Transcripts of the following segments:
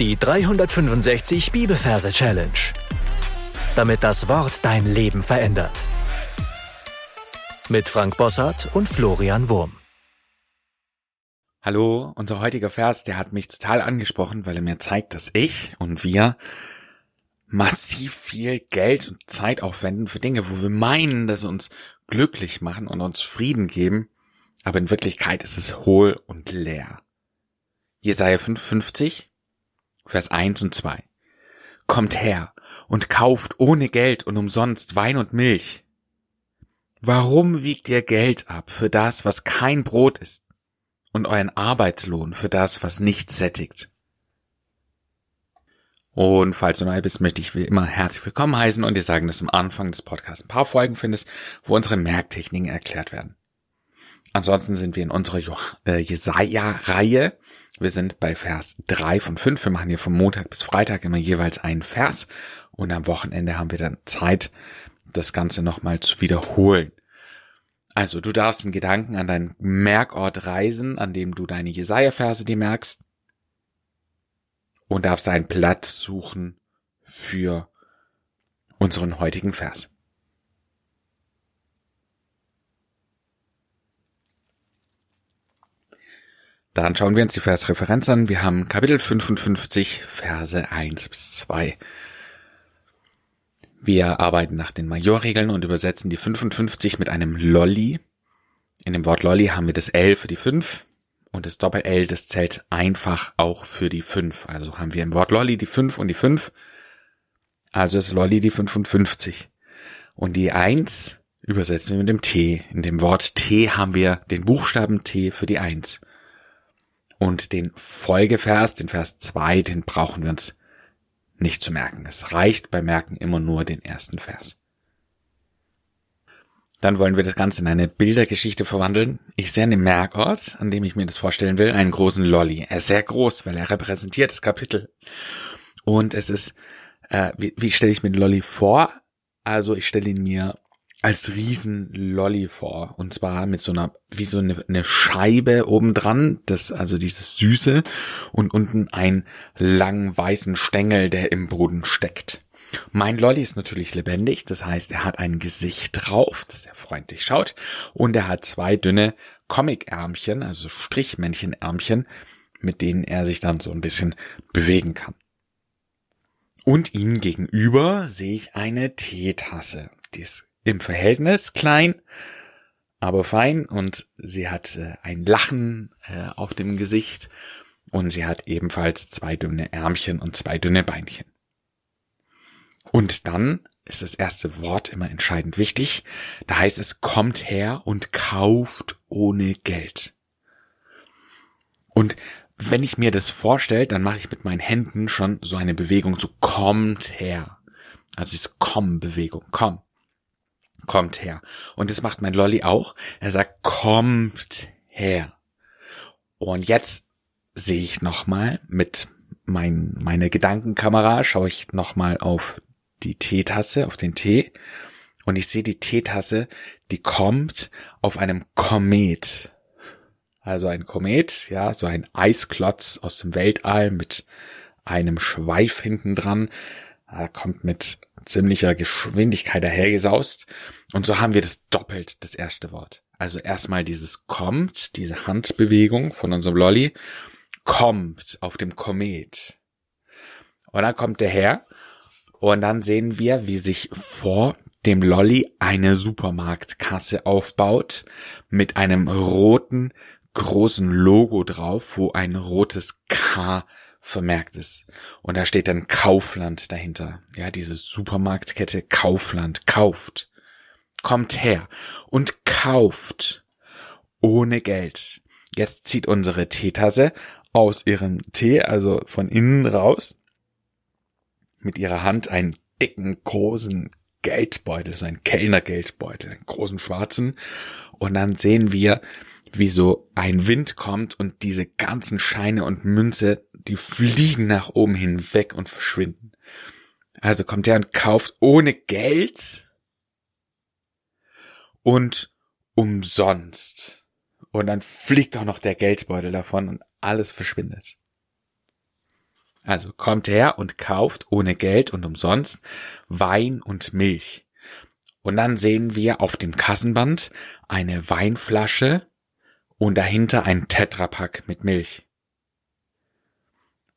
Die 365 Bibelverse Challenge. Damit das Wort dein Leben verändert. Mit Frank Bossart und Florian Wurm. Hallo, unser heutiger Vers, der hat mich total angesprochen, weil er mir zeigt, dass ich und wir massiv viel Geld und Zeit aufwenden für Dinge, wo wir meinen, dass sie uns glücklich machen und uns Frieden geben, aber in Wirklichkeit ist es hohl und leer. Jesaja 55 Vers 1 und 2. Kommt her und kauft ohne Geld und umsonst Wein und Milch. Warum wiegt ihr Geld ab für das, was kein Brot ist, und euren Arbeitslohn für das, was nicht sättigt? Und falls du neu bist, möchte ich wie immer herzlich willkommen heißen und dir sagen, dass du am Anfang des Podcasts ein paar Folgen findest, wo unsere Merktechniken erklärt werden. Ansonsten sind wir in unserer äh, Jesaja-Reihe wir sind bei Vers drei von fünf. Wir machen hier vom Montag bis Freitag immer jeweils einen Vers und am Wochenende haben wir dann Zeit, das Ganze nochmal zu wiederholen. Also du darfst einen Gedanken an deinen Merkort reisen, an dem du deine Jesaja-Verse dir merkst und darfst einen Platz suchen für unseren heutigen Vers. Dann schauen wir uns die Versreferenz an. Wir haben Kapitel 55, Verse 1 bis 2. Wir arbeiten nach den Majorregeln und übersetzen die 55 mit einem Lolli. In dem Wort Lolli haben wir das L für die 5 und das Doppel-L, das zählt einfach auch für die 5. Also haben wir im Wort Lolli die 5 und die 5. Also ist Lolli die 55. Und die 1 übersetzen wir mit dem T. In dem Wort T haben wir den Buchstaben T für die 1. Und den Folgevers, den Vers 2, den brauchen wir uns nicht zu merken. Es reicht beim Merken immer nur den ersten Vers. Dann wollen wir das Ganze in eine Bildergeschichte verwandeln. Ich sehe dem Merkort, an dem ich mir das vorstellen will, einen großen Lolly. Er ist sehr groß, weil er repräsentiert das Kapitel. Und es ist, äh, wie, wie stelle ich mir den Lolly vor? Also ich stelle ihn mir als Riesenlolli vor. Und zwar mit so einer, wie so eine, eine Scheibe obendran, das, also dieses Süße, und unten ein langen weißen Stängel, der im Boden steckt. Mein Lolli ist natürlich lebendig, das heißt, er hat ein Gesicht drauf, das er freundlich schaut, und er hat zwei dünne Comic-Ärmchen, also Strichmännchen-Ärmchen, mit denen er sich dann so ein bisschen bewegen kann. Und ihm gegenüber sehe ich eine Teetasse. Die ist im Verhältnis klein, aber fein und sie hat äh, ein Lachen äh, auf dem Gesicht und sie hat ebenfalls zwei dünne Ärmchen und zwei dünne Beinchen. Und dann ist das erste Wort immer entscheidend wichtig. Da heißt es, kommt her und kauft ohne Geld. Und wenn ich mir das vorstelle, dann mache ich mit meinen Händen schon so eine Bewegung, so kommt her. Also ist Komm-Bewegung, komm kommt her. Und das macht mein Lolly auch. Er sagt, kommt her. Und jetzt sehe ich nochmal mit mein, meine Gedankenkamera, schaue ich nochmal auf die Teetasse, auf den Tee. Und ich sehe die Teetasse, die kommt auf einem Komet. Also ein Komet, ja, so ein Eisklotz aus dem Weltall mit einem Schweif hinten dran. Er kommt mit ziemlicher Geschwindigkeit dahergesaust. Und so haben wir das doppelt, das erste Wort. Also erstmal dieses kommt, diese Handbewegung von unserem Lolly, kommt auf dem Komet. Und dann kommt der her und dann sehen wir, wie sich vor dem Lolly eine Supermarktkasse aufbaut mit einem roten großen Logo drauf, wo ein rotes K vermerkt ist. Und da steht dann Kaufland dahinter. Ja, diese Supermarktkette Kaufland kauft. Kommt her und kauft ohne Geld. Jetzt zieht unsere Teetasse aus ihrem Tee, also von innen raus, mit ihrer Hand einen dicken, großen Geldbeutel, so einen Kellnergeldbeutel, einen großen schwarzen. Und dann sehen wir, wie so ein Wind kommt und diese ganzen Scheine und Münze, die fliegen nach oben hinweg und verschwinden. Also kommt er und kauft ohne Geld und umsonst. Und dann fliegt auch noch der Geldbeutel davon und alles verschwindet. Also kommt her und kauft ohne Geld und umsonst Wein und Milch. Und dann sehen wir auf dem Kassenband eine Weinflasche und dahinter ein Tetrapack mit Milch.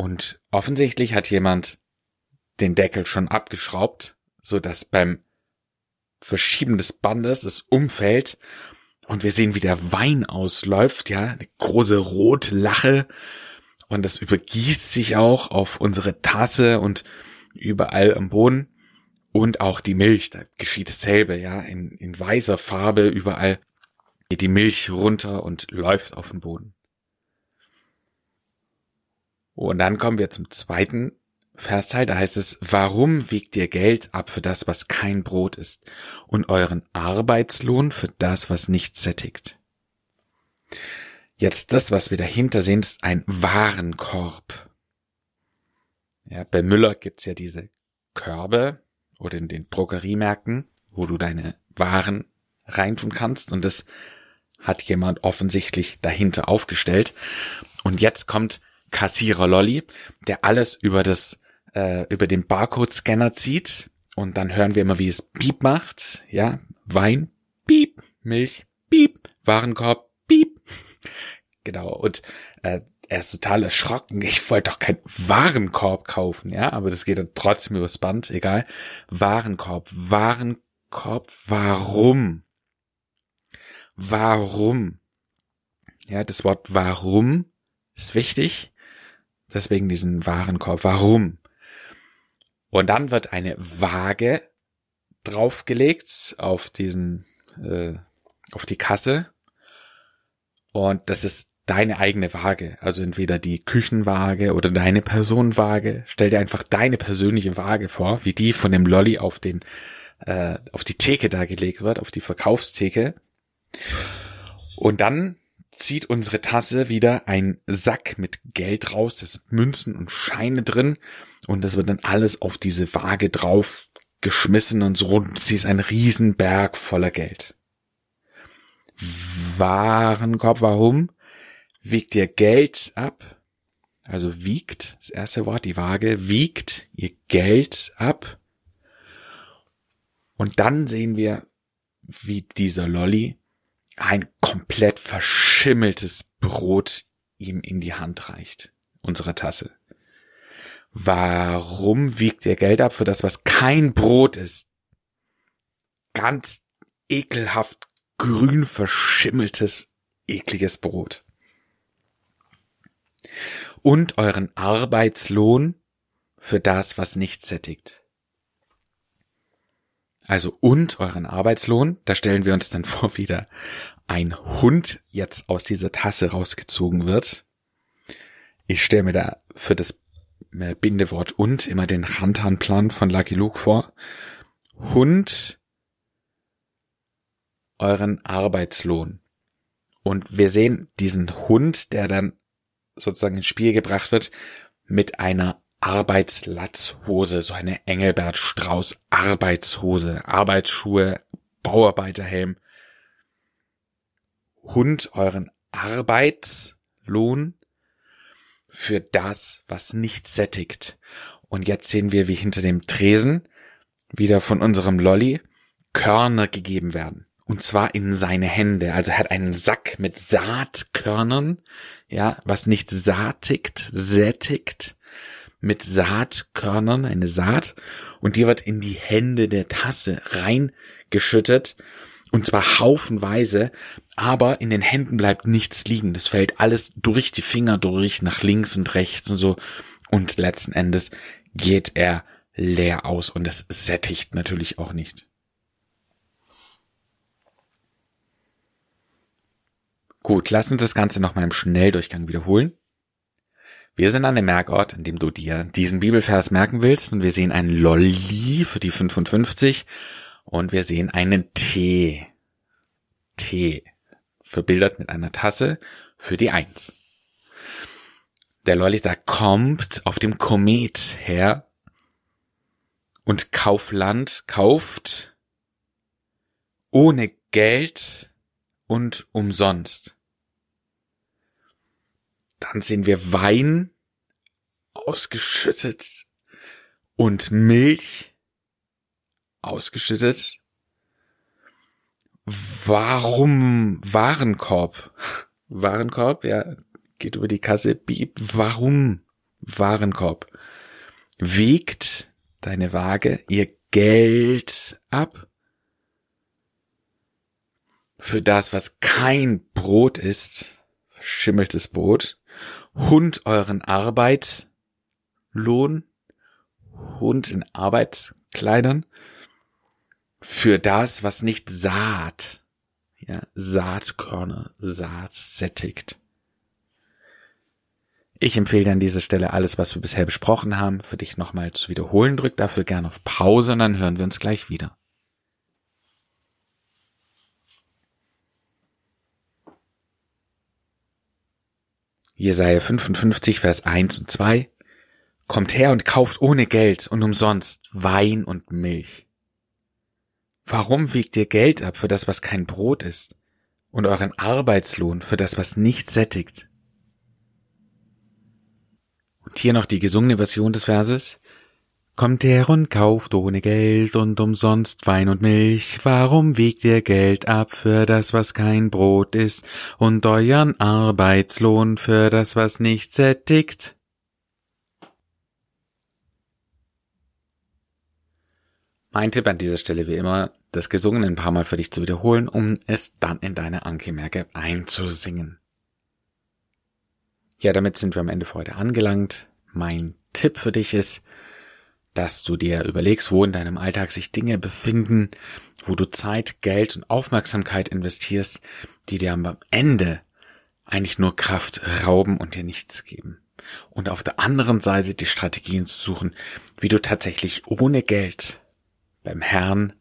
Und offensichtlich hat jemand den Deckel schon abgeschraubt, so dass beim Verschieben des Bandes es umfällt. Und wir sehen, wie der Wein ausläuft, ja, eine große rote Lache und das übergießt sich auch auf unsere Tasse und überall am Boden. Und auch die Milch, da geschieht dasselbe, ja, in, in weißer Farbe überall geht die Milch runter und läuft auf den Boden. Und dann kommen wir zum zweiten Versteil, da heißt es, warum wiegt ihr Geld ab für das, was kein Brot ist, und euren Arbeitslohn für das, was nicht sättigt? Jetzt das, was wir dahinter sehen, ist ein Warenkorb. Ja, bei Müller gibt's ja diese Körbe oder in den Drogeriemärkten, wo du deine Waren reintun kannst und das hat jemand offensichtlich dahinter aufgestellt. Und jetzt kommt Kassierer Lolly, der alles über das äh, über den Barcode-Scanner zieht und dann hören wir immer, wie es Piep macht, ja, Wein, Piep, Milch, Piep, Warenkorb, Piep, genau und äh, er ist total erschrocken. Ich wollte doch keinen Warenkorb kaufen, ja, aber das geht dann trotzdem übers Band, egal. Warenkorb, Warenkorb, warum? Warum? Ja, das Wort warum ist wichtig. Deswegen diesen Warenkorb. Warum? Und dann wird eine Waage draufgelegt auf diesen, äh, auf die Kasse. Und das ist deine eigene Waage. Also entweder die Küchenwaage oder deine Personenwaage. Stell dir einfach deine persönliche Waage vor, wie die von dem Lolly auf den, äh, auf die Theke da gelegt wird, auf die Verkaufstheke. Und dann zieht unsere Tasse wieder ein Sack mit Geld raus. Da sind Münzen und Scheine drin. Und das wird dann alles auf diese Waage drauf geschmissen und so. Und sie ist ein Riesenberg voller Geld. Warenkorb, warum? Wiegt ihr Geld ab? Also wiegt, das erste Wort, die Waage, wiegt ihr Geld ab. Und dann sehen wir, wie dieser Lolly ein komplett verschimmeltes Brot ihm in die Hand reicht, unserer Tasse. Warum wiegt er Geld ab für das, was kein Brot ist? Ganz ekelhaft grün verschimmeltes, ekliges Brot. Und euren Arbeitslohn für das, was nicht sättigt. Also und euren Arbeitslohn, da stellen wir uns dann vor, wieder ein Hund jetzt aus dieser Tasse rausgezogen wird. Ich stelle mir da für das äh, Bindewort und immer den Rantanplan von Lucky Luke vor. Hund euren Arbeitslohn. Und wir sehen diesen Hund, der dann sozusagen ins Spiel gebracht wird, mit einer Arbeitslatzhose, so eine Engelbert Strauß Arbeitshose, Arbeitsschuhe, Bauarbeiterhelm. Hund euren Arbeitslohn für das, was nicht sättigt. Und jetzt sehen wir, wie hinter dem Tresen wieder von unserem Lolly Körner gegeben werden. Und zwar in seine Hände. Also er hat einen Sack mit Saatkörnern, ja, was nicht saatigt, sättigt, mit Saatkörnern, eine Saat, und die wird in die Hände der Tasse reingeschüttet, und zwar haufenweise, aber in den Händen bleibt nichts liegen. Das fällt alles durch die Finger durch, nach links und rechts und so, und letzten Endes geht er leer aus und es sättigt natürlich auch nicht. Gut, lass uns das Ganze nochmal im Schnelldurchgang wiederholen. Wir sind an dem Merkort, an dem du dir diesen Bibelvers merken willst und wir sehen ein Lolli für die 55 und wir sehen einen T. T. Verbildert mit einer Tasse für die 1. Der Lolli sagt, kommt auf dem Komet her und Kaufland kauft ohne Geld und umsonst. Dann sehen wir Wein ausgeschüttet und Milch ausgeschüttet. Warum Warenkorb? Warenkorb, ja, geht über die Kasse, bieb. Warum Warenkorb? Wiegt deine Waage ihr Geld ab? Für das, was kein Brot ist, verschimmeltes Brot, Hund euren Arbeitslohn, Hund in Arbeitskleidern, für das, was nicht Saat, ja, Saatkörner, Saat sättigt. Ich empfehle dir an dieser Stelle alles, was wir bisher besprochen haben, für dich nochmal zu wiederholen. Drück dafür gerne auf Pause und dann hören wir uns gleich wieder. Jesaja 55, Vers 1 und 2. Kommt her und kauft ohne Geld und umsonst Wein und Milch. Warum wiegt ihr Geld ab für das, was kein Brot ist, und euren Arbeitslohn für das, was nicht sättigt? Und hier noch die gesungene Version des Verses. Kommt her und kauft ohne Geld und umsonst Wein und Milch. Warum wiegt ihr Geld ab für das, was kein Brot ist, und euren Arbeitslohn für das, was nicht sättigt? Mein Tipp an dieser Stelle wie immer, das Gesungene ein paar Mal für dich zu wiederholen, um es dann in deine Ankemerke einzusingen. Ja, damit sind wir am Ende für heute angelangt. Mein Tipp für dich ist, dass du dir überlegst, wo in deinem Alltag sich Dinge befinden, wo du Zeit, Geld und Aufmerksamkeit investierst, die dir am Ende eigentlich nur Kraft rauben und dir nichts geben. Und auf der anderen Seite die Strategien zu suchen, wie du tatsächlich ohne Geld beim Herrn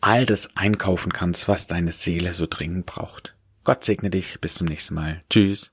all das einkaufen kannst, was deine Seele so dringend braucht. Gott segne dich. Bis zum nächsten Mal. Tschüss.